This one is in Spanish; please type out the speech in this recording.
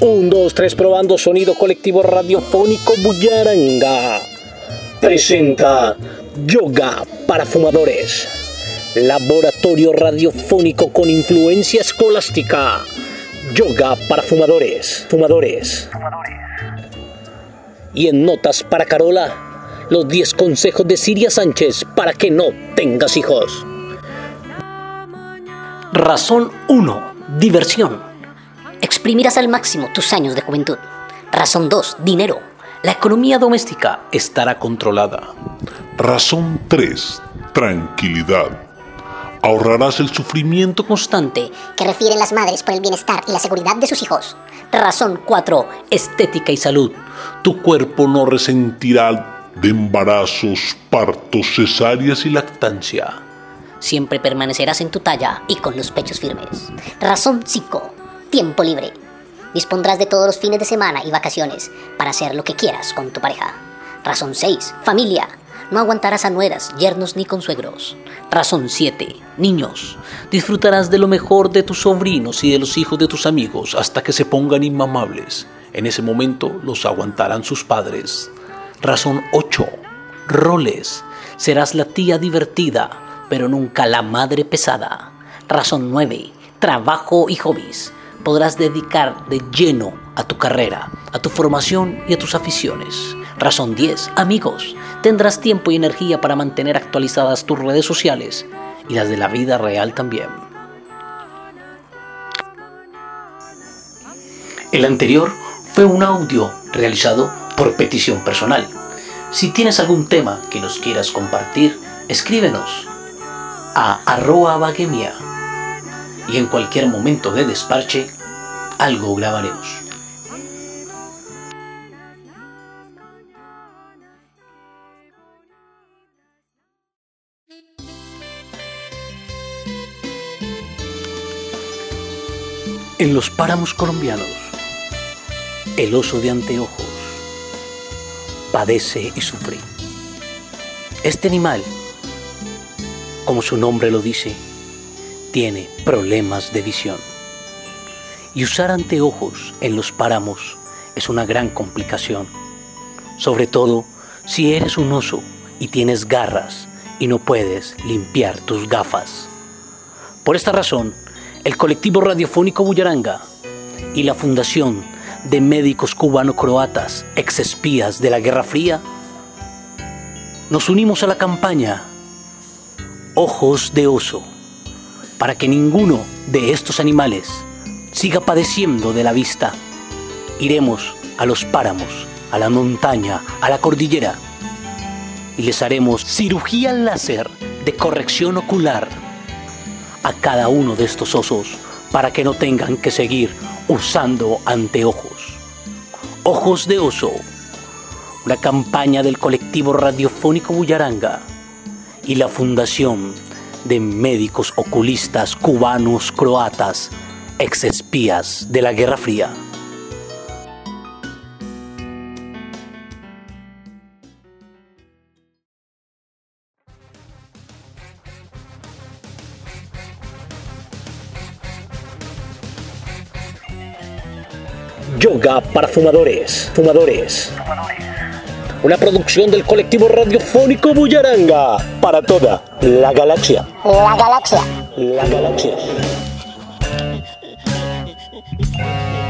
Un, dos, tres, probando sonido colectivo radiofónico Bullaranga. Presenta Yoga para Fumadores. Laboratorio radiofónico con influencia escolástica. Yoga para fumadores. Fumadores. Y en notas para Carola, los 10 consejos de Siria Sánchez para que no tengas hijos. Razón 1. Diversión. Exprimirás al máximo tus años de juventud. Razón 2. Dinero. La economía doméstica estará controlada. Razón 3. Tranquilidad. Ahorrarás el sufrimiento constante que refieren las madres por el bienestar y la seguridad de sus hijos. Razón 4. Estética y salud. Tu cuerpo no resentirá de embarazos, partos, cesáreas y lactancia. Siempre permanecerás en tu talla y con los pechos firmes. Razón 5. Tiempo libre. Dispondrás de todos los fines de semana y vacaciones para hacer lo que quieras con tu pareja. Razón 6. Familia. No aguantarás a nueras, yernos ni consuegros. Razón 7. Niños. Disfrutarás de lo mejor de tus sobrinos y de los hijos de tus amigos hasta que se pongan inmamables. En ese momento los aguantarán sus padres. Razón 8. Roles. Serás la tía divertida, pero nunca la madre pesada. Razón 9. Trabajo y hobbies. Podrás dedicar de lleno a tu carrera, a tu formación y a tus aficiones. Razón 10. Amigos. Tendrás tiempo y energía para mantener actualizadas tus redes sociales y las de la vida real también. El anterior fue un audio realizado por petición personal. Si tienes algún tema que nos quieras compartir, escríbenos a arroba y en cualquier momento de desparche algo grabaremos. En los páramos colombianos, el oso de anteojos padece y sufre. Este animal como su nombre lo dice, tiene problemas de visión. Y usar anteojos en los páramos es una gran complicación, sobre todo si eres un oso y tienes garras y no puedes limpiar tus gafas. Por esta razón, el colectivo radiofónico Bullaranga y la Fundación de Médicos Cubano-Croatas, ex espías de la Guerra Fría, nos unimos a la campaña ojos de oso, para que ninguno de estos animales siga padeciendo de la vista. Iremos a los páramos, a la montaña, a la cordillera y les haremos cirugía láser de corrección ocular a cada uno de estos osos para que no tengan que seguir usando anteojos. Ojos de oso, una campaña del colectivo radiofónico Bullaranga y la Fundación de Médicos Oculistas Cubanos Croatas, ex espías de la Guerra Fría. Yoga para fumadores. Fumadores. Una producción del colectivo radiofónico Bullaranga para toda la galaxia. La galaxia. La galaxia. Música